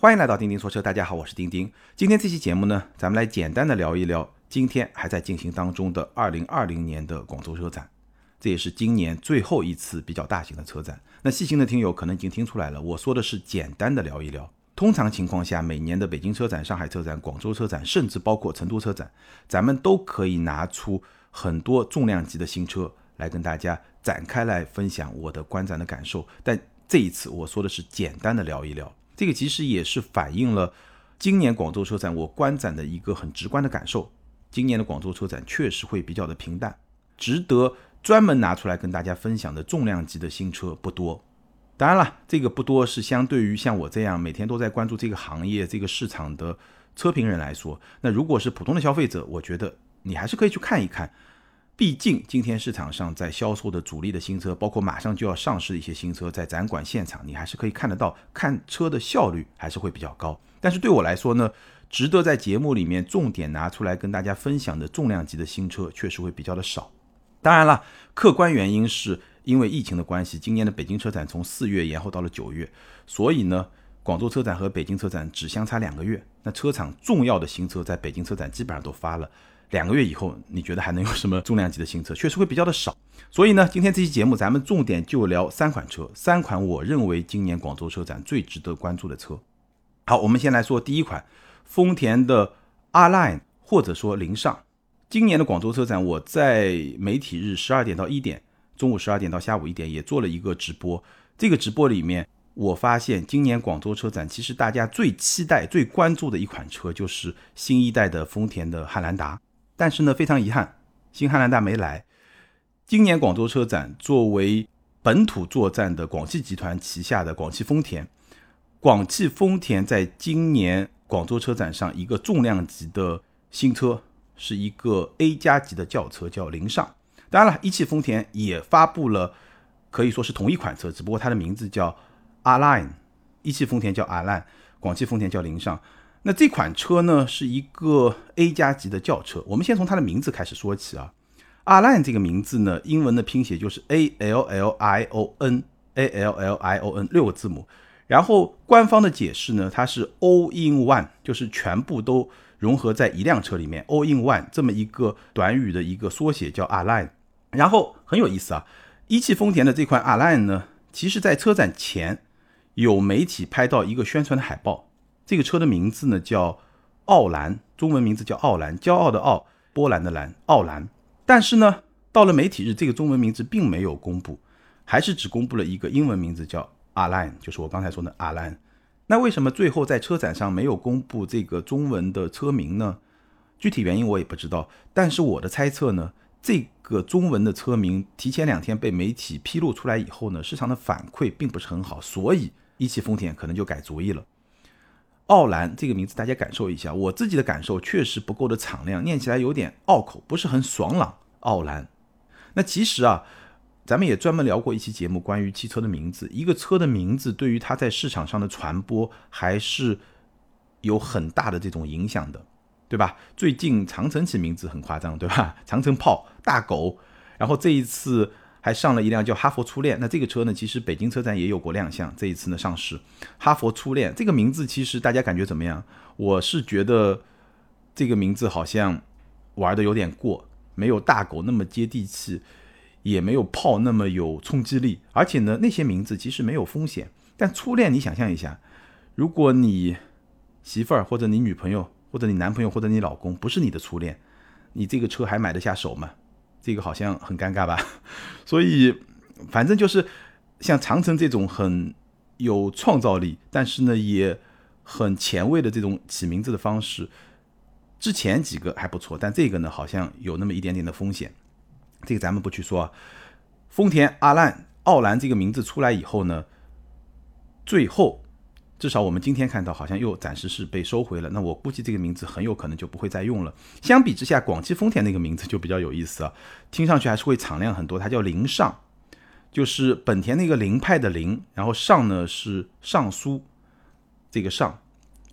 欢迎来到钉钉说车，大家好，我是钉钉。今天这期节目呢，咱们来简单的聊一聊今天还在进行当中的二零二零年的广州车展，这也是今年最后一次比较大型的车展。那细心的听友可能已经听出来了，我说的是简单的聊一聊。通常情况下，每年的北京车展、上海车展、广州车展，甚至包括成都车展，咱们都可以拿出很多重量级的新车来跟大家展开来分享我的观展的感受。但这一次我说的是简单的聊一聊。这个其实也是反映了今年广州车展我观展的一个很直观的感受。今年的广州车展确实会比较的平淡，值得专门拿出来跟大家分享的重量级的新车不多。当然了，这个不多是相对于像我这样每天都在关注这个行业、这个市场的车评人来说。那如果是普通的消费者，我觉得你还是可以去看一看。毕竟今天市场上在销售的主力的新车，包括马上就要上市的一些新车，在展馆现场你还是可以看得到，看车的效率还是会比较高。但是对我来说呢，值得在节目里面重点拿出来跟大家分享的重量级的新车，确实会比较的少。当然了，客观原因是因为疫情的关系，今年的北京车展从四月延后到了九月，所以呢，广州车展和北京车展只相差两个月。那车厂重要的新车在北京车展基本上都发了。两个月以后，你觉得还能有什么重量级的新车？确实会比较的少。所以呢，今天这期节目咱们重点就聊三款车，三款我认为今年广州车展最值得关注的车。好，我们先来说第一款，丰田的 R Line 或者说凌尚。今年的广州车展，我在媒体日十二点到一点，中午十二点到下午一点也做了一个直播。这个直播里面，我发现今年广州车展其实大家最期待、最关注的一款车就是新一代的丰田的汉兰达。但是呢，非常遗憾，新汉兰达没来。今年广州车展作为本土作战的广汽集团旗下的广汽丰田，广汽丰田在今年广州车展上一个重量级的新车，是一个 A 加级的轿车，叫凌尚。当然了，一汽丰田也发布了，可以说是同一款车，只不过它的名字叫 R Line，一汽丰田叫 R Line，广汽丰田叫凌尚。那这款车呢，是一个 A 加级的轿车。我们先从它的名字开始说起啊。阿 line 这个名字呢，英文的拼写就是 A L L I O N，A L L I O N 六个字母。然后官方的解释呢，它是 All in One，就是全部都融合在一辆车里面，All in One 这么一个短语的一个缩写叫阿 line。然后很有意思啊，一汽丰田的这款阿 line 呢，其实在车展前有媒体拍到一个宣传的海报。这个车的名字呢叫奥兰，中文名字叫奥兰，骄傲的傲，波兰的兰，奥兰。但是呢，到了媒体日，这个中文名字并没有公布，还是只公布了一个英文名字叫阿兰，就是我刚才说的阿兰。那为什么最后在车展上没有公布这个中文的车名呢？具体原因我也不知道。但是我的猜测呢，这个中文的车名提前两天被媒体披露出来以后呢，市场的反馈并不是很好，所以一汽丰田可能就改主意了。奥兰这个名字，大家感受一下。我自己的感受确实不够的敞亮，念起来有点拗口，不是很爽朗。奥兰，那其实啊，咱们也专门聊过一期节目，关于汽车的名字。一个车的名字对于它在市场上的传播还是有很大的这种影响的，对吧？最近长城起名字很夸张，对吧？长城炮、大狗，然后这一次。还上了一辆叫哈佛初恋，那这个车呢，其实北京车展也有过亮相，这一次呢上市。哈佛初恋这个名字，其实大家感觉怎么样？我是觉得这个名字好像玩的有点过，没有大狗那么接地气，也没有炮那么有冲击力。而且呢，那些名字其实没有风险。但初恋，你想象一下，如果你媳妇儿或者你女朋友或者你男朋友或者你老公不是你的初恋，你这个车还买得下手吗？这个好像很尴尬吧，所以反正就是像长城这种很有创造力，但是呢也很前卫的这种起名字的方式，之前几个还不错，但这个呢好像有那么一点点的风险，这个咱们不去说啊。丰田阿兰奥兰这个名字出来以后呢，最后。至少我们今天看到，好像又暂时是被收回了。那我估计这个名字很有可能就不会再用了。相比之下，广汽丰田那个名字就比较有意思啊，听上去还是会敞亮很多。它叫凌尚，就是本田那个凌派的凌，然后尚呢是尚书，这个尚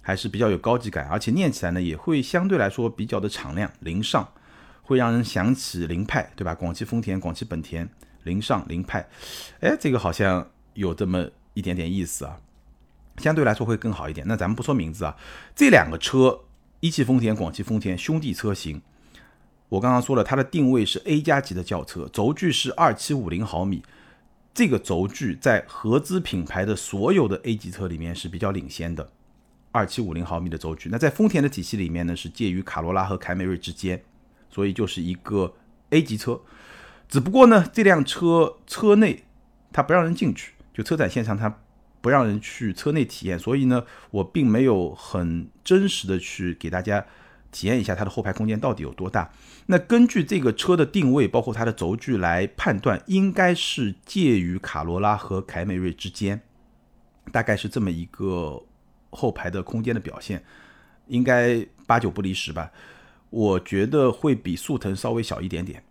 还是比较有高级感，而且念起来呢也会相对来说比较的敞亮。凌尚会让人想起凌派，对吧？广汽丰田、广汽本田，凌尚凌派，哎，这个好像有这么一点点意思啊。相对来说会更好一点。那咱们不说名字啊，这两个车，一汽丰田、广汽丰田兄弟车型，我刚刚说了，它的定位是 A 加级的轿车，轴距是二七五零毫米，这个轴距在合资品牌的所有的 A 级车里面是比较领先的，二七五零毫米的轴距。那在丰田的体系里面呢，是介于卡罗拉和凯美瑞之间，所以就是一个 A 级车。只不过呢，这辆车车内它不让人进去，就车展现场它。不让人去车内体验，所以呢，我并没有很真实的去给大家体验一下它的后排空间到底有多大。那根据这个车的定位，包括它的轴距来判断，应该是介于卡罗拉和凯美瑞之间，大概是这么一个后排的空间的表现，应该八九不离十吧。我觉得会比速腾稍微小一点点，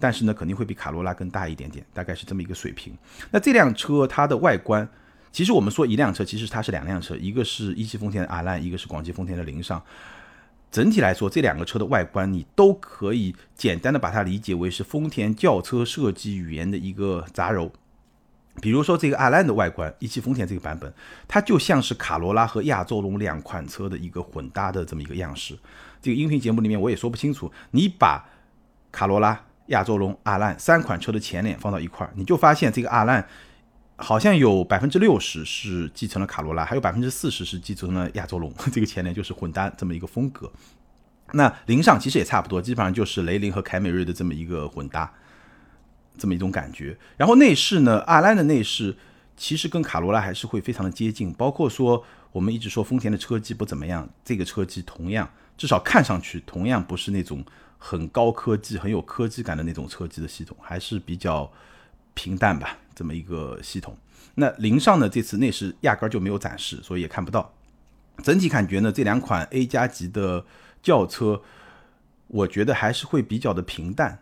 但是呢，肯定会比卡罗拉更大一点点，大概是这么一个水平。那这辆车它的外观。其实我们说一辆车，其实它是两辆车，一个是一汽丰田的阿兰，一个是广汽丰田的凌尚。整体来说，这两个车的外观你都可以简单的把它理解为是丰田轿车设计语言的一个杂糅。比如说这个阿兰的外观，一汽丰田这个版本，它就像是卡罗拉和亚洲龙两款车的一个混搭的这么一个样式。这个音频节目里面我也说不清楚，你把卡罗拉、亚洲龙、阿兰三款车的前脸放到一块儿，你就发现这个阿兰。好像有百分之六十是继承了卡罗拉，还有百分之四十是继承了亚洲龙。这个前脸就是混搭这么一个风格。那零上其实也差不多，基本上就是雷凌和凯美瑞的这么一个混搭，这么一种感觉。然后内饰呢，阿兰的内饰其实跟卡罗拉还是会非常的接近，包括说我们一直说丰田的车机不怎么样，这个车机同样至少看上去同样不是那种很高科技、很有科技感的那种车机的系统，还是比较平淡吧。这么一个系统，那零上呢？这次内饰压根儿就没有展示，所以也看不到。整体感觉呢，这两款 A 加级的轿车，我觉得还是会比较的平淡。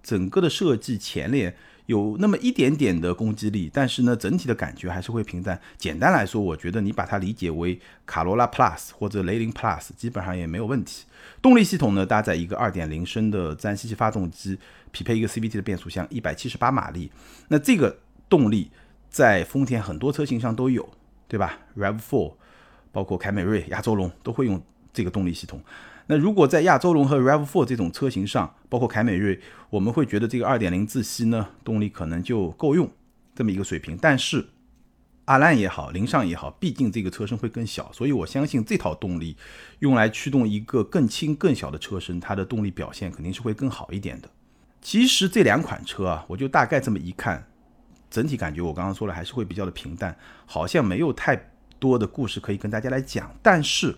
整个的设计前脸有那么一点点的攻击力，但是呢，整体的感觉还是会平淡。简单来说，我觉得你把它理解为卡罗拉 Plus 或者雷凌 Plus，基本上也没有问题。动力系统呢，搭载一个2.0升的自然吸气发动机，匹配一个 CVT 的变速箱，178马力。那这个动力在丰田很多车型上都有，对吧？Rav4，包括凯美瑞、亚洲龙都会用这个动力系统。那如果在亚洲龙和 Rav4 这种车型上，包括凯美瑞，我们会觉得这个2.0自吸呢，动力可能就够用这么一个水平。但是阿兰也好，凌尚也好，毕竟这个车身会更小，所以我相信这套动力用来驱动一个更轻更小的车身，它的动力表现肯定是会更好一点的。其实这两款车啊，我就大概这么一看。整体感觉我刚刚说了还是会比较的平淡，好像没有太多的故事可以跟大家来讲。但是，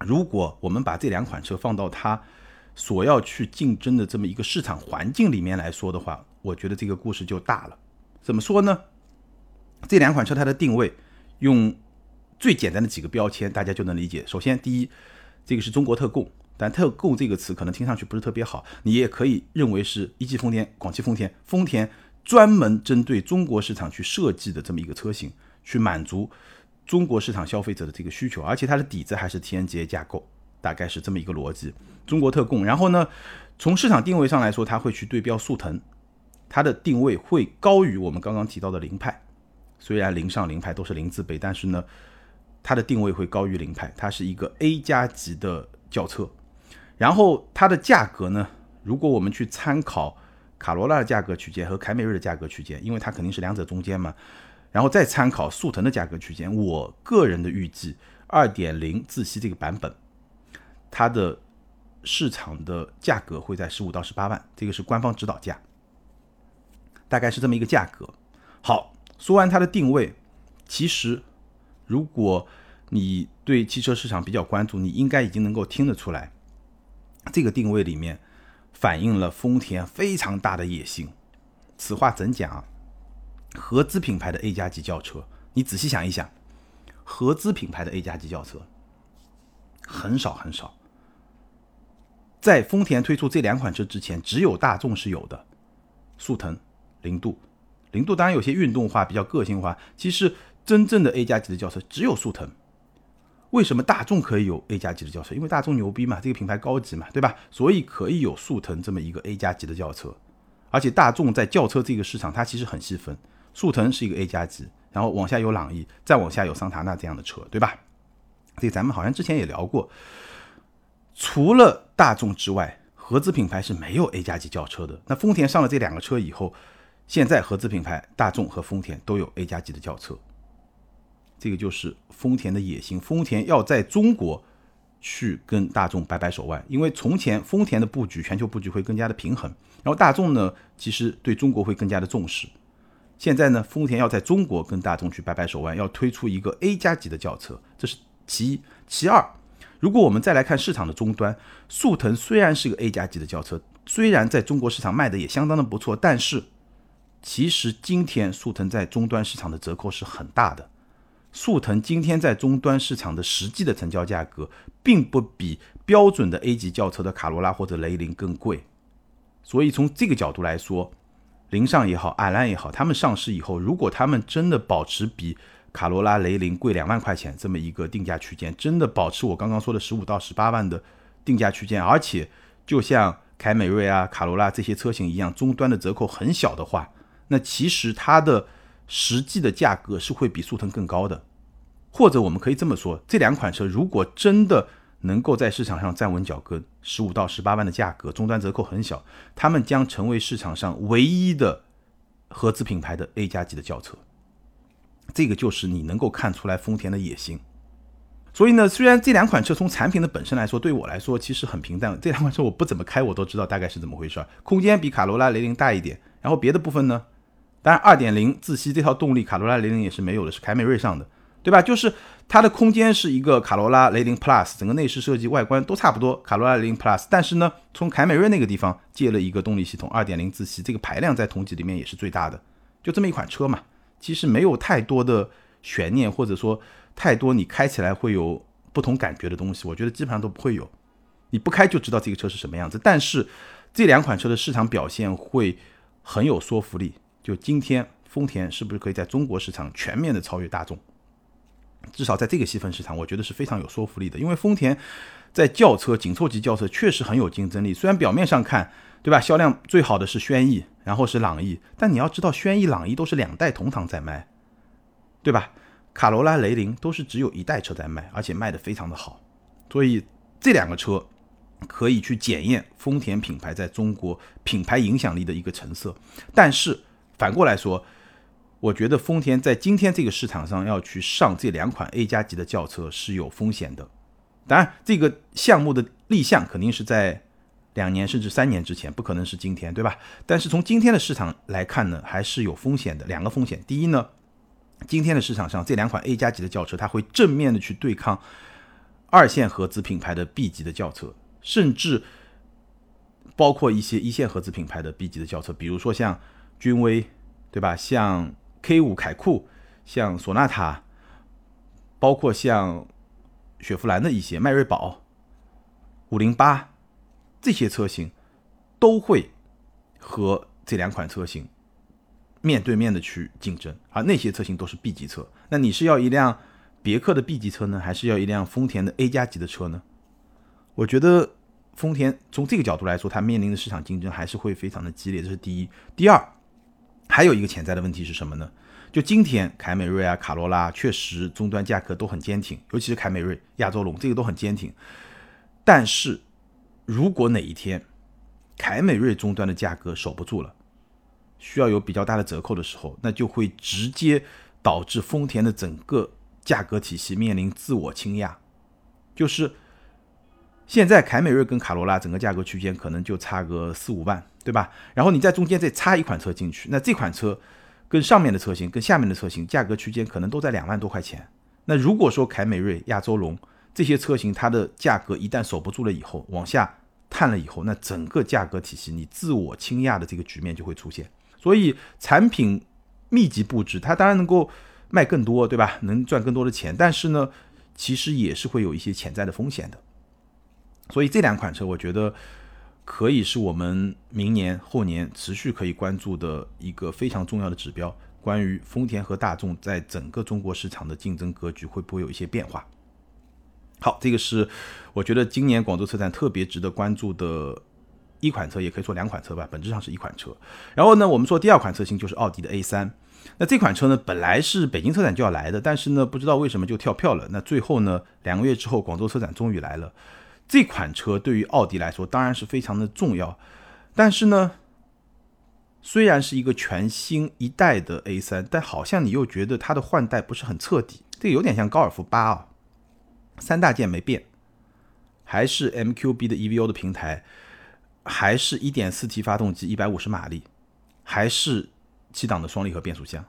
如果我们把这两款车放到它所要去竞争的这么一个市场环境里面来说的话，我觉得这个故事就大了。怎么说呢？这两款车它的定位，用最简单的几个标签大家就能理解。首先，第一，这个是中国特供，但特供这个词可能听上去不是特别好，你也可以认为是一汽丰田、广汽丰田、丰田。专门针对中国市场去设计的这么一个车型，去满足中国市场消费者的这个需求，而且它的底子还是 TNGA 架构，大概是这么一个逻辑。中国特供，然后呢，从市场定位上来说，它会去对标速腾，它的定位会高于我们刚刚提到的凌派。虽然凌上凌派都是零字辈，但是呢，它的定位会高于凌派，它是一个 A 加级的轿车。然后它的价格呢，如果我们去参考。卡罗拉的价格区间和凯美瑞的价格区间，因为它肯定是两者中间嘛，然后再参考速腾的价格区间，我个人的预计，二点零自吸这个版本，它的市场的价格会在十五到十八万，这个是官方指导价，大概是这么一个价格。好，说完它的定位，其实如果你对汽车市场比较关注，你应该已经能够听得出来，这个定位里面。反映了丰田非常大的野心。此话怎讲？合资品牌的 A 加级轿车，你仔细想一想，合资品牌的 A 加级轿车很少很少。在丰田推出这两款车之前，只有大众是有的，速腾、零度。零度当然有些运动化、比较个性化。其实真正的 A 加级的轿车只有速腾。为什么大众可以有 A 加级的轿车？因为大众牛逼嘛，这个品牌高级嘛，对吧？所以可以有速腾这么一个 A 加级的轿车。而且大众在轿车这个市场，它其实很细分，速腾是一个 A 加级，然后往下有朗逸，再往下有桑塔纳这样的车，对吧？这咱们好像之前也聊过，除了大众之外，合资品牌是没有 A 加级轿车的。那丰田上了这两个车以后，现在合资品牌大众和丰田都有 A 加级的轿车，这个就是丰田的野心。丰田要在中国去跟大众掰掰手腕，因为从前丰田的布局全球布局会更加的平衡，然后大众呢其实对中国会更加的重视。现在呢，丰田要在中国跟大众去掰掰手腕，要推出一个 A 加级的轿车，这是。其一，其二，如果我们再来看市场的终端，速腾虽然是个 A 加级的轿车，虽然在中国市场卖的也相当的不错，但是其实今天速腾在终端市场的折扣是很大的。速腾今天在终端市场的实际的成交价格，并不比标准的 A 级轿车的卡罗拉或者雷凌更贵。所以从这个角度来说，凌尚也好，蔻兰也好，他们上市以后，如果他们真的保持比卡罗拉、雷凌贵两万块钱这么一个定价区间，真的保持我刚刚说的十五到十八万的定价区间，而且就像凯美瑞啊、卡罗拉这些车型一样，终端的折扣很小的话，那其实它的实际的价格是会比速腾更高的。或者我们可以这么说，这两款车如果真的能够在市场上站稳脚跟，十五到十八万的价格，终端折扣很小，他们将成为市场上唯一的合资品牌的 A 加级的轿车。这个就是你能够看出来丰田的野心。所以呢，虽然这两款车从产品的本身来说，对我来说其实很平淡。这两款车我不怎么开，我都知道大概是怎么回事儿。空间比卡罗拉、雷凌大一点，然后别的部分呢，当然二点零自吸这套动力，卡罗拉、雷凌也是没有的，是凯美瑞上的，对吧？就是它的空间是一个卡罗拉、雷凌 Plus，整个内饰设计、外观都差不多，卡罗拉、雷凌 Plus。但是呢，从凯美瑞那个地方借了一个动力系统，2.0自吸，这个排量在同级里面也是最大的，就这么一款车嘛。其实没有太多的悬念，或者说太多你开起来会有不同感觉的东西，我觉得基本上都不会有。你不开就知道这个车是什么样子。但是这两款车的市场表现会很有说服力。就今天丰田是不是可以在中国市场全面的超越大众？至少在这个细分市场，我觉得是非常有说服力的。因为丰田在轿车紧凑级轿车确实很有竞争力，虽然表面上看。对吧？销量最好的是轩逸，然后是朗逸。但你要知道，轩逸、朗逸都是两代同堂在卖，对吧？卡罗拉、雷凌都是只有一代车在卖，而且卖的非常的好。所以这两个车可以去检验丰田品牌在中国品牌影响力的一个成色。但是反过来说，我觉得丰田在今天这个市场上要去上这两款 A 加级的轿车是有风险的。当然，这个项目的立项肯定是在。两年甚至三年之前，不可能是今天，对吧？但是从今天的市场来看呢，还是有风险的。两个风险，第一呢，今天的市场上这两款 A 加级的轿车，它会正面的去对抗二线合资品牌的 B 级的轿车，甚至包括一些一线合资品牌的 B 级的轿车，比如说像君威，对吧？像 K 五凯酷，像索纳塔，包括像雪佛兰的一些迈锐宝、五零八。这些车型都会和这两款车型面对面的去竞争，而那些车型都是 B 级车。那你是要一辆别克的 B 级车呢，还是要一辆丰田的 A 加级的车呢？我觉得丰田从这个角度来说，它面临的市场竞争还是会非常的激烈，这是第一。第二，还有一个潜在的问题是什么呢？就今天凯美瑞啊、卡罗拉确实终端价格都很坚挺，尤其是凯美瑞、亚洲龙这个都很坚挺，但是。如果哪一天凯美瑞终端的价格守不住了，需要有比较大的折扣的时候，那就会直接导致丰田的整个价格体系面临自我倾轧。就是现在凯美瑞跟卡罗拉整个价格区间可能就差个四五万，对吧？然后你在中间再插一款车进去，那这款车跟上面的车型跟下面的车型价格区间可能都在两万多块钱。那如果说凯美瑞、亚洲龙这些车型它的价格一旦守不住了以后，往下。探了以后，那整个价格体系你自我倾轧的这个局面就会出现。所以产品密集布置，它当然能够卖更多，对吧？能赚更多的钱，但是呢，其实也是会有一些潜在的风险的。所以这两款车，我觉得可以是我们明年后年持续可以关注的一个非常重要的指标。关于丰田和大众在整个中国市场的竞争格局会不会有一些变化？好，这个是我觉得今年广州车展特别值得关注的一款车，也可以说两款车吧，本质上是一款车。然后呢，我们说第二款车型就是奥迪的 A3。那这款车呢，本来是北京车展就要来的，但是呢，不知道为什么就跳票了。那最后呢，两个月之后，广州车展终于来了。这款车对于奥迪来说当然是非常的重要，但是呢，虽然是一个全新一代的 A3，但好像你又觉得它的换代不是很彻底。这有点像高尔夫八啊，三大件没变，还是 MQB 的 EVO 的平台，还是一点四 T 发动机，一百五十马力，还是。七档的双离合变速箱，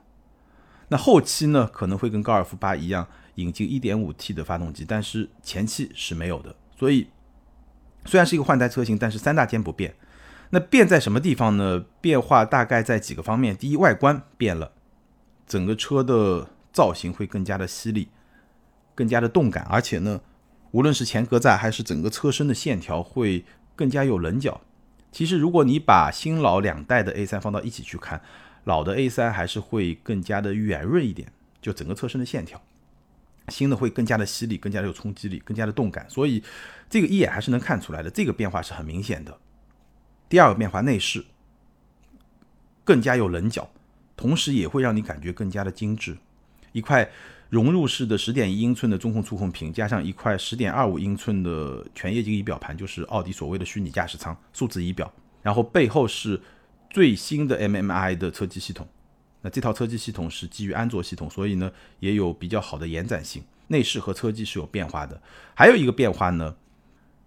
那后期呢可能会跟高尔夫八一样引进 1.5T 的发动机，但是前期是没有的。所以虽然是一个换代车型，但是三大件不变。那变在什么地方呢？变化大概在几个方面。第一，外观变了，整个车的造型会更加的犀利，更加的动感，而且呢，无论是前格栅还是整个车身的线条会更加有棱角。其实如果你把新老两代的 A3 放到一起去看，老的 A3 还是会更加的圆润一点，就整个车身的线条，新的会更加的犀利，更加的有冲击力，更加的动感，所以这个一眼还是能看出来的，这个变化是很明显的。第二个变化，内饰更加有棱角，同时也会让你感觉更加的精致。一块融入式的十点一英寸的中控触控屏，加上一块十点二五英寸的全液晶仪表盘，就是奥迪所谓的虚拟驾驶舱数字仪表，然后背后是。最新的 MMI 的车机系统，那这套车机系统是基于安卓系统，所以呢也有比较好的延展性。内饰和车机是有变化的。还有一个变化呢，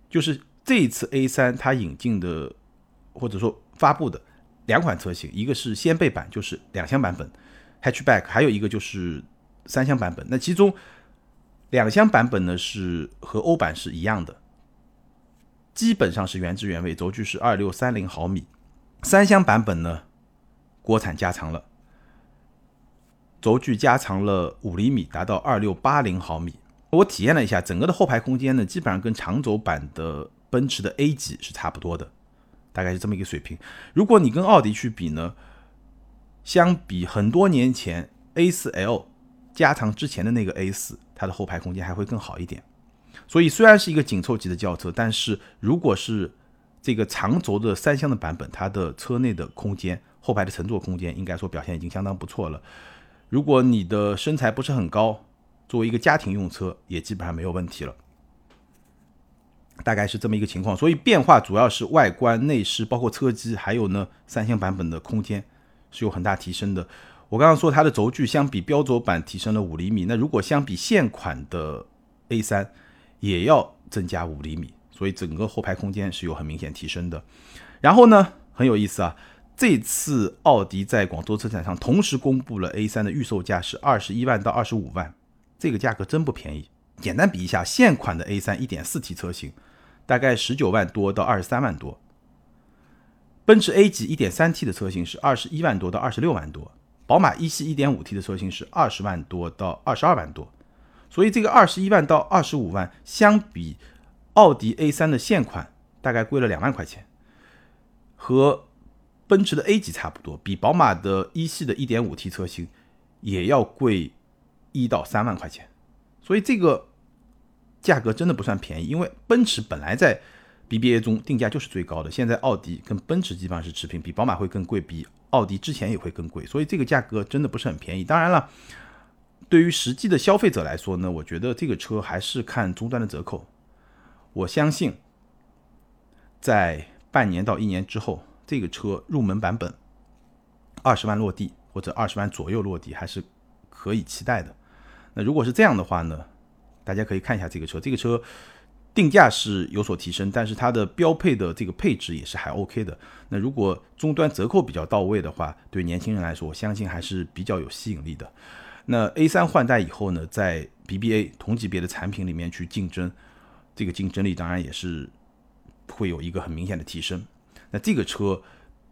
就是这一次 A3 它引进的或者说发布的两款车型，一个是掀背版，就是两厢版本 Hatchback，还有一个就是三厢版本。那其中两厢版本呢是和欧版是一样的，基本上是原汁原味，轴距是二六三零毫米。三厢版本呢，国产加长了，轴距加长了五厘米，达到二六八零毫米。我体验了一下，整个的后排空间呢，基本上跟长轴版的奔驰的 A 级是差不多的，大概是这么一个水平。如果你跟奥迪去比呢，相比很多年前 A4L 加长之前的那个 A4，它的后排空间还会更好一点。所以虽然是一个紧凑级的轿车，但是如果是这个长轴的三厢的版本，它的车内的空间、后排的乘坐空间，应该说表现已经相当不错了。如果你的身材不是很高，作为一个家庭用车，也基本上没有问题了。大概是这么一个情况，所以变化主要是外观、内饰，包括车机，还有呢三厢版本的空间是有很大提升的。我刚刚说它的轴距相比标轴版提升了五厘米，那如果相比现款的 A3，也要增加五厘米。所以整个后排空间是有很明显提升的，然后呢，很有意思啊，这次奥迪在广州车展上同时公布了 A3 的预售价是二十一万到二十五万，这个价格真不便宜。简单比一下，现款的 A3 1.4T 车型大概十九万多到二十三万多，奔驰 A 级 1.3T 的车型是二十一万多到二十六万多，宝马一系 1.5T 的车型是二十万多到二十二万多，所以这个二十一万到二十五万相比。奥迪 A3 的现款大概贵了两万块钱，和奔驰的 A 级差不多，比宝马的一系的 1.5T 车型也要贵一到三万块钱，所以这个价格真的不算便宜。因为奔驰本来在 BBA 中定价就是最高的，现在奥迪跟奔驰基本上是持平，比宝马会更贵，比奥迪之前也会更贵，所以这个价格真的不是很便宜。当然了，对于实际的消费者来说呢，我觉得这个车还是看终端的折扣。我相信，在半年到一年之后，这个车入门版本二十万落地或者二十万左右落地还是可以期待的。那如果是这样的话呢，大家可以看一下这个车，这个车定价是有所提升，但是它的标配的这个配置也是还 OK 的。那如果终端折扣比较到位的话，对年轻人来说，我相信还是比较有吸引力的。那 A3 换代以后呢，在 BBA 同级别的产品里面去竞争。这个竞争力当然也是会有一个很明显的提升。那这个车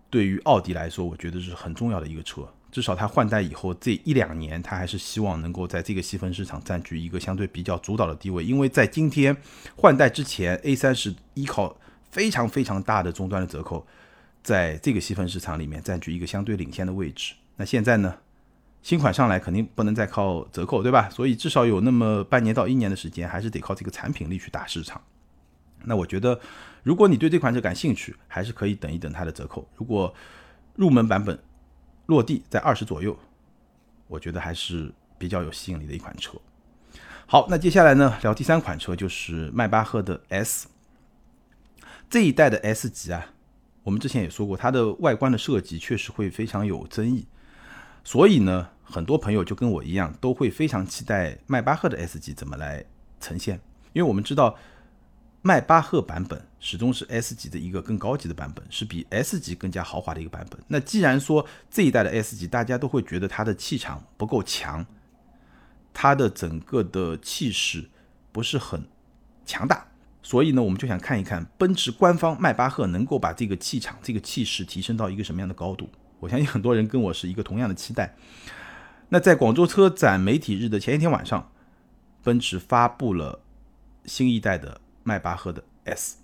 对于奥迪来说，我觉得是很重要的一个车。至少它换代以后这一两年，它还是希望能够在这个细分市场占据一个相对比较主导的地位。因为在今天换代之前，A3 是依靠非常非常大的终端的折扣，在这个细分市场里面占据一个相对领先的位置。那现在呢？新款上来肯定不能再靠折扣，对吧？所以至少有那么半年到一年的时间，还是得靠这个产品力去打市场。那我觉得，如果你对这款车感兴趣，还是可以等一等它的折扣。如果入门版本落地在二十左右，我觉得还是比较有吸引力的一款车。好，那接下来呢，聊第三款车，就是迈巴赫的 S。这一代的 S 级啊，我们之前也说过，它的外观的设计确实会非常有争议，所以呢，很多朋友就跟我一样，都会非常期待迈巴赫的 S 级怎么来呈现，因为我们知道。迈巴赫版本始终是 S 级的一个更高级的版本，是比 S 级更加豪华的一个版本。那既然说这一代的 S 级大家都会觉得它的气场不够强，它的整个的气势不是很强大，所以呢，我们就想看一看奔驰官方迈巴赫能够把这个气场、这个气势提升到一个什么样的高度。我相信很多人跟我是一个同样的期待。那在广州车展媒体日的前一天晚上，奔驰发布了新一代的。迈巴赫的 S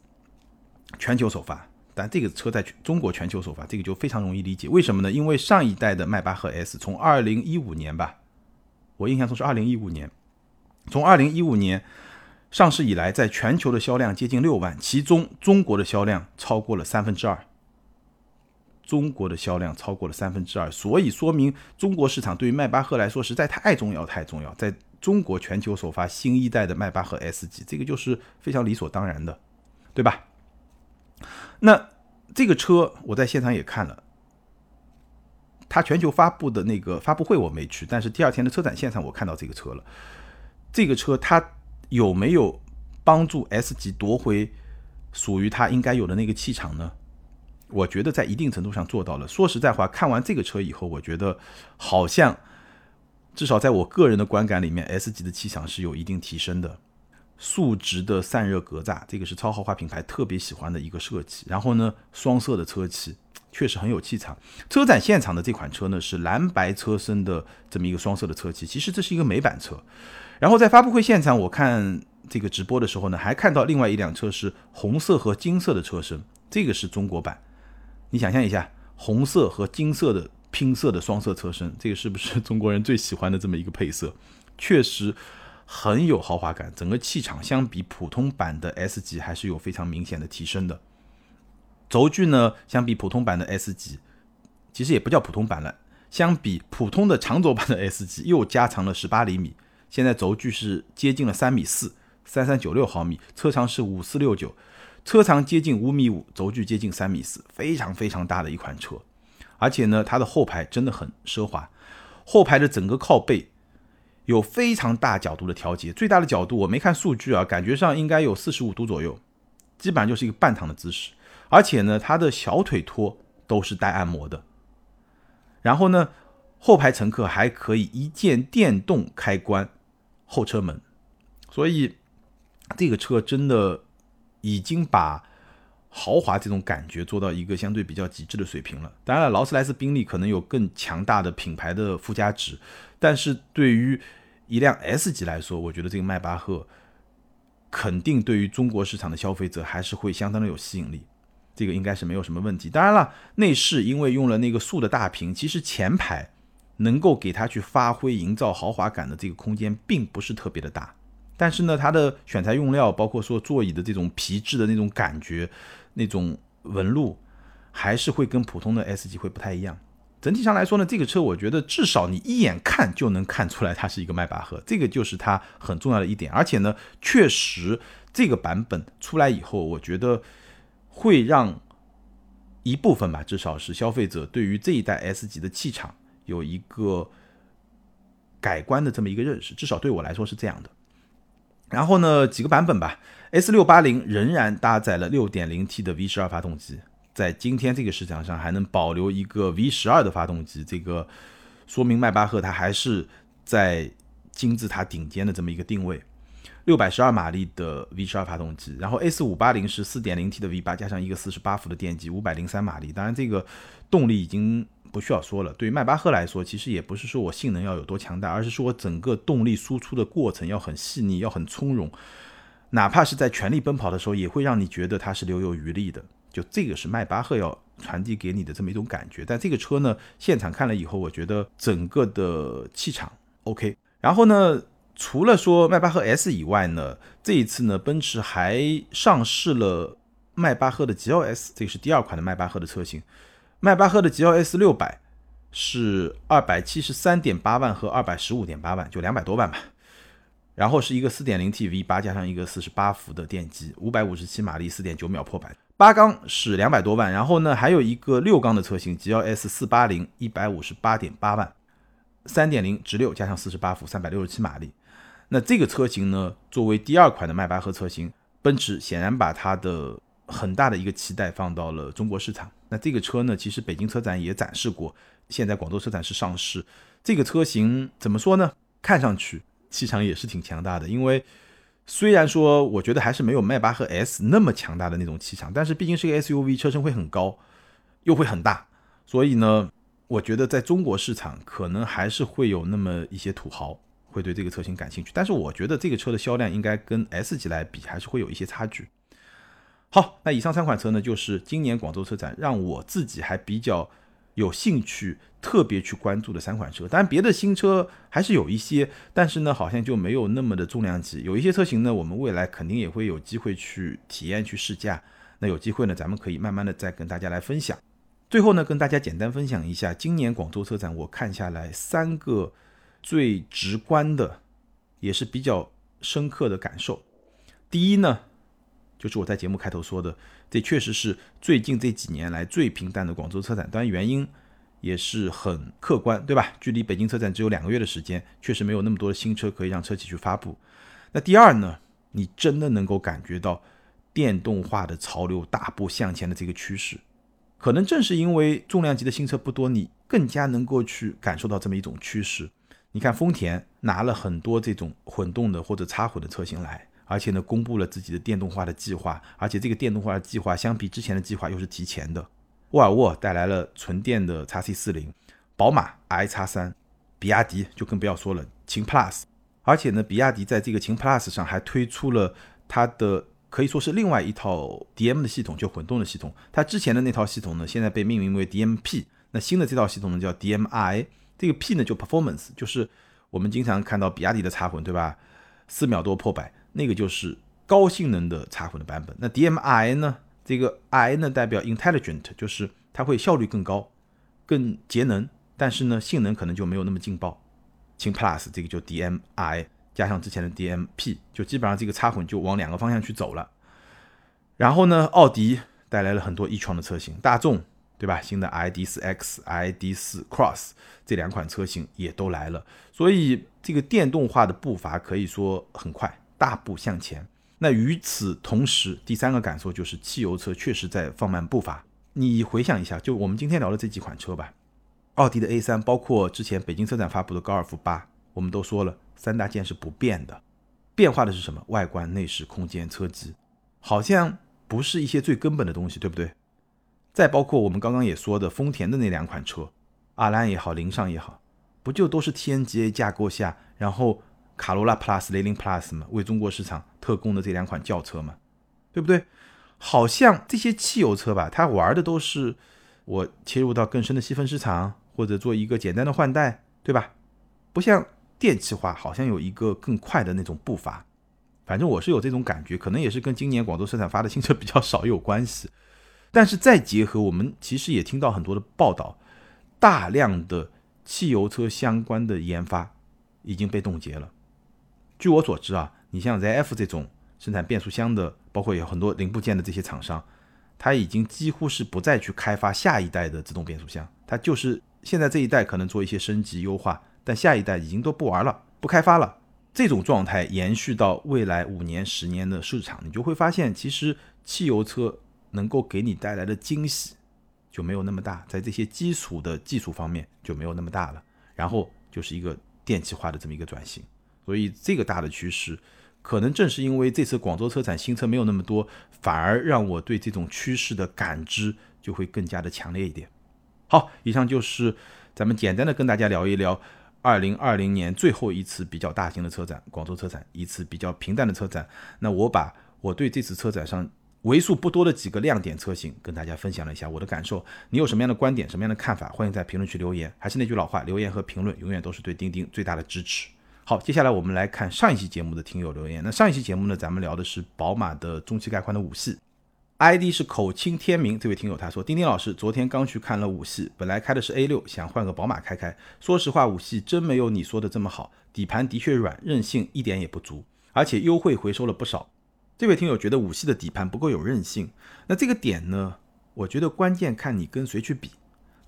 全球首发，但这个车在中国全球首发，这个就非常容易理解。为什么呢？因为上一代的迈巴赫 S 从二零一五年吧，我印象中是二零一五年，从二零一五年上市以来，在全球的销量接近六万，其中中国的销量超过了三分之二，中国的销量超过了三分之二，所以说明中国市场对于迈巴赫来说实在太重要，太重要，在。中国全球首发新一代的迈巴赫 S 级，这个就是非常理所当然的，对吧？那这个车我在现场也看了，它全球发布的那个发布会我没去，但是第二天的车展现场我看到这个车了。这个车它有没有帮助 S 级夺回属于它应该有的那个气场呢？我觉得在一定程度上做到了。说实在话，看完这个车以后，我觉得好像。至少在我个人的观感里面，S 级的气场是有一定提升的。竖直的散热格栅，这个是超豪华品牌特别喜欢的一个设计。然后呢，双色的车漆确实很有气场。车展现场的这款车呢是蓝白车身的这么一个双色的车漆，其实这是一个美版车。然后在发布会现场，我看这个直播的时候呢，还看到另外一辆车是红色和金色的车身，这个是中国版。你想象一下，红色和金色的。拼色的双色车身，这个是不是中国人最喜欢的这么一个配色？确实很有豪华感，整个气场相比普通版的 S 级还是有非常明显的提升的。轴距呢，相比普通版的 S 级，其实也不叫普通版了，相比普通的长轴版的 S 级又加长了十八厘米，现在轴距是接近了三米四，三三九六毫米，车长是五四六九，车长接近五米五，轴距接近三米四，非常非常大的一款车。而且呢，它的后排真的很奢华，后排的整个靠背有非常大角度的调节，最大的角度我没看数据啊，感觉上应该有四十五度左右，基本上就是一个半躺的姿势。而且呢，它的小腿托都是带按摩的。然后呢，后排乘客还可以一键电动开关后车门，所以这个车真的已经把。豪华这种感觉做到一个相对比较极致的水平了。当然了，劳斯莱斯、宾利可能有更强大的品牌的附加值，但是对于一辆 S 级来说，我觉得这个迈巴赫肯定对于中国市场的消费者还是会相当的有吸引力。这个应该是没有什么问题。当然了，内饰因为用了那个塑的大屏，其实前排能够给它去发挥营造豪华感的这个空间并不是特别的大。但是呢，它的选材用料，包括说座椅的这种皮质的那种感觉。那种纹路还是会跟普通的 S 级会不太一样。整体上来说呢，这个车我觉得至少你一眼看就能看出来它是一个迈巴赫，这个就是它很重要的一点。而且呢，确实这个版本出来以后，我觉得会让一部分吧，至少是消费者对于这一代 S 级的气场有一个改观的这么一个认识。至少对我来说是这样的。然后呢，几个版本吧。S 六八零仍然搭载了六点零 T 的 V 十二发动机，在今天这个市场上还能保留一个 V 十二的发动机，这个说明迈巴赫它还是在金字塔顶尖的这么一个定位。六百十二马力的 V 十二发动机，然后 S 五八零是四点零 T 的 V 八加上一个四十八伏的电机，五百零三马力。当然，这个动力已经不需要说了。对于迈巴赫来说，其实也不是说我性能要有多强大，而是说我整个动力输出的过程要很细腻，要很从容。哪怕是在全力奔跑的时候，也会让你觉得它是留有余力的。就这个是迈巴赫要传递给你的这么一种感觉。但这个车呢，现场看了以后，我觉得整个的气场 OK。然后呢，除了说迈巴赫 S 以外呢，这一次呢，奔驰还上市了迈巴赫的 GLS，这个是第二款的迈巴赫的车型。迈巴赫的 GLS 六百是二百七十三点八万和二百十五点八万，就两百多万吧。然后是一个四点零 T V 八加上一个四十八伏的电机，五百五十七马力，四点九秒破百。八缸是两百多万，然后呢还有一个六缸的车型 GLS 四八零，一百五十八点八万，三点零直六加上四十八伏，三百六十七马力。那这个车型呢，作为第二款的迈巴赫车型，奔驰显然把它的很大的一个期待放到了中国市场。那这个车呢，其实北京车展也展示过，现在广州车展是上市。这个车型怎么说呢？看上去气场也是挺强大的，因为。虽然说，我觉得还是没有迈巴赫 S 那么强大的那种气场，但是毕竟是个 SUV，车身会很高，又会很大，所以呢，我觉得在中国市场可能还是会有那么一些土豪会对这个车型感兴趣。但是我觉得这个车的销量应该跟 S 级来比，还是会有一些差距。好，那以上三款车呢，就是今年广州车展让我自己还比较。有兴趣特别去关注的三款车，当然别的新车还是有一些，但是呢，好像就没有那么的重量级。有一些车型呢，我们未来肯定也会有机会去体验、去试驾。那有机会呢，咱们可以慢慢的再跟大家来分享。最后呢，跟大家简单分享一下今年广州车展我看下来三个最直观的，也是比较深刻的感受。第一呢，就是我在节目开头说的。这确实是最近这几年来最平淡的广州车展，当然原因也是很客观，对吧？距离北京车展只有两个月的时间，确实没有那么多的新车可以让车企去发布。那第二呢，你真的能够感觉到电动化的潮流大步向前的这个趋势，可能正是因为重量级的新车不多，你更加能够去感受到这么一种趋势。你看丰田拿了很多这种混动的或者插混的车型来。而且呢，公布了自己的电动化的计划，而且这个电动化的计划相比之前的计划又是提前的。沃尔沃带来了纯电的 x C 四零，宝马 i X 三，比亚迪就更不要说了，秦 Plus。而且呢，比亚迪在这个秦 Plus 上还推出了它的可以说是另外一套 DM 的系统，就混动的系统。它之前的那套系统呢，现在被命名为 DMP，那新的这套系统呢叫 DMI。这个 P 呢就 Performance，就是我们经常看到比亚迪的插混，对吧？四秒多破百。那个就是高性能的插混的版本。那 DMI 呢？这个 I 呢代表 intelligent，就是它会效率更高、更节能，但是呢性能可能就没有那么劲爆。秦 Plus 这个就 DMI 加上之前的 DMP，就基本上这个插混就往两个方向去走了。然后呢，奥迪带来了很多 e 创的车型，大众对吧？新的 ID.4X、ID.4 Cross 这两款车型也都来了，所以这个电动化的步伐可以说很快。大步向前。那与此同时，第三个感受就是汽油车确实在放慢步伐。你回想一下，就我们今天聊的这几款车吧，奥迪的 A3，包括之前北京车展发布的高尔夫八，我们都说了三大件是不变的，变化的是什么？外观、内饰、空间、车机，好像不是一些最根本的东西，对不对？再包括我们刚刚也说的丰田的那两款车，阿兰也好，凌尚也好，不就都是 TNGA 架构下，然后。卡罗拉 Plus、雷凌 Plus 嘛，为中国市场特供的这两款轿车嘛，对不对？好像这些汽油车吧，它玩的都是我切入到更深的细分市场，或者做一个简单的换代，对吧？不像电气化，好像有一个更快的那种步伐。反正我是有这种感觉，可能也是跟今年广州车展发的新车比较少有关系。但是再结合我们其实也听到很多的报道，大量的汽油车相关的研发已经被冻结了。据我所知啊，你像 ZF 这种生产变速箱的，包括有很多零部件的这些厂商，它已经几乎是不再去开发下一代的自动变速箱，它就是现在这一代可能做一些升级优化，但下一代已经都不玩了，不开发了。这种状态延续到未来五年、十年的市场，你就会发现，其实汽油车能够给你带来的惊喜就没有那么大，在这些基础的技术方面就没有那么大了，然后就是一个电气化的这么一个转型。所以这个大的趋势，可能正是因为这次广州车展新车没有那么多，反而让我对这种趋势的感知就会更加的强烈一点。好，以上就是咱们简单的跟大家聊一聊二零二零年最后一次比较大型的车展——广州车展，一次比较平淡的车展。那我把我对这次车展上为数不多的几个亮点车型跟大家分享了一下我的感受。你有什么样的观点、什么样的看法？欢迎在评论区留言。还是那句老话，留言和评论永远都是对钉钉最大的支持。好，接下来我们来看上一期节目的听友留言。那上一期节目呢，咱们聊的是宝马的中期改款的五系，ID 是口清天明这位听友他说，丁丁老师昨天刚去看了五系，本来开的是 A 六，想换个宝马开开。说实话，五系真没有你说的这么好，底盘的确软，韧性一点也不足，而且优惠回收了不少。这位听友觉得五系的底盘不够有韧性，那这个点呢，我觉得关键看你跟谁去比。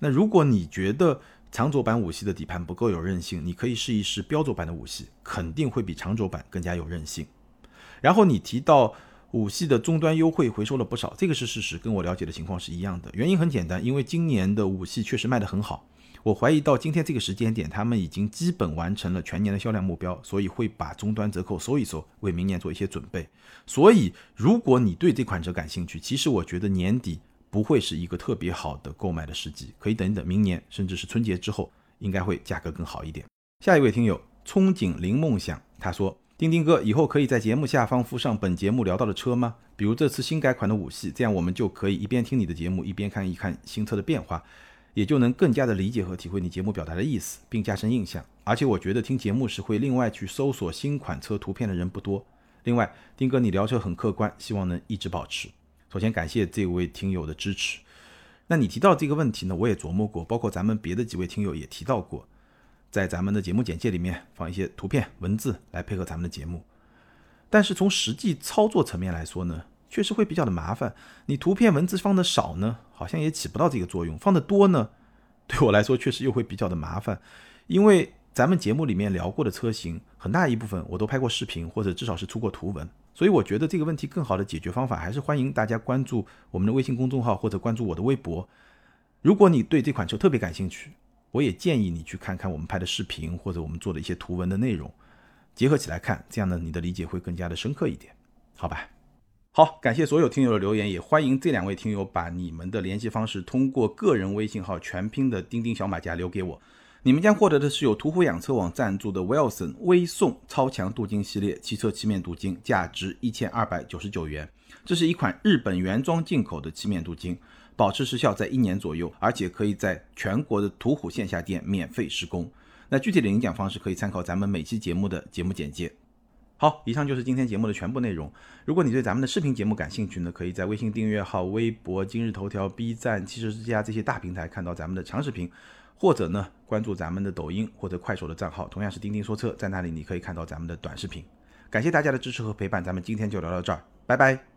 那如果你觉得，长轴版五系的底盘不够有韧性，你可以试一试标轴版的五系，肯定会比长轴版更加有韧性。然后你提到五系的终端优惠回收了不少，这个是事实，跟我了解的情况是一样的。原因很简单，因为今年的五系确实卖得很好，我怀疑到今天这个时间点，他们已经基本完成了全年的销量目标，所以会把终端折扣收一收，为明年做一些准备。所以如果你对这款车感兴趣，其实我觉得年底。不会是一个特别好的购买的时机，可以等一等明年，甚至是春节之后，应该会价格更好一点。下一位听友憧憬零梦想，他说：丁丁哥，以后可以在节目下方附上本节目聊到的车吗？比如这次新改款的五系，这样我们就可以一边听你的节目，一边看一看新车的变化，也就能更加的理解和体会你节目表达的意思，并加深印象。而且我觉得听节目时会另外去搜索新款车图片的人不多。另外，丁哥你聊车很客观，希望能一直保持。首先感谢这位听友的支持。那你提到这个问题呢，我也琢磨过，包括咱们别的几位听友也提到过，在咱们的节目简介里面放一些图片、文字来配合咱们的节目。但是从实际操作层面来说呢，确实会比较的麻烦。你图片、文字放的少呢，好像也起不到这个作用；放的多呢，对我来说确实又会比较的麻烦，因为咱们节目里面聊过的车型，很大一部分我都拍过视频，或者至少是出过图文。所以我觉得这个问题更好的解决方法，还是欢迎大家关注我们的微信公众号或者关注我的微博。如果你对这款车特别感兴趣，我也建议你去看看我们拍的视频或者我们做的一些图文的内容，结合起来看，这样呢你的理解会更加的深刻一点，好吧？好，感谢所有听友的留言，也欢迎这两位听友把你们的联系方式通过个人微信号全拼的钉钉小马甲留给我。你们将获得的是由途虎养车网赞助的 Wilson 微送超强镀金系列汽车漆面镀金，价值一千二百九十九元。这是一款日本原装进口的漆面镀金，保持时效在一年左右，而且可以在全国的途虎线下店免费施工。那具体的领奖方式可以参考咱们每期节目的节目简介。好，以上就是今天节目的全部内容。如果你对咱们的视频节目感兴趣呢，可以在微信订阅号、微博、今日头条、B 站、汽车之家这些大平台看到咱们的长视频。或者呢，关注咱们的抖音或者快手的账号，同样是钉钉说车，在那里你可以看到咱们的短视频。感谢大家的支持和陪伴，咱们今天就聊到这儿，拜拜。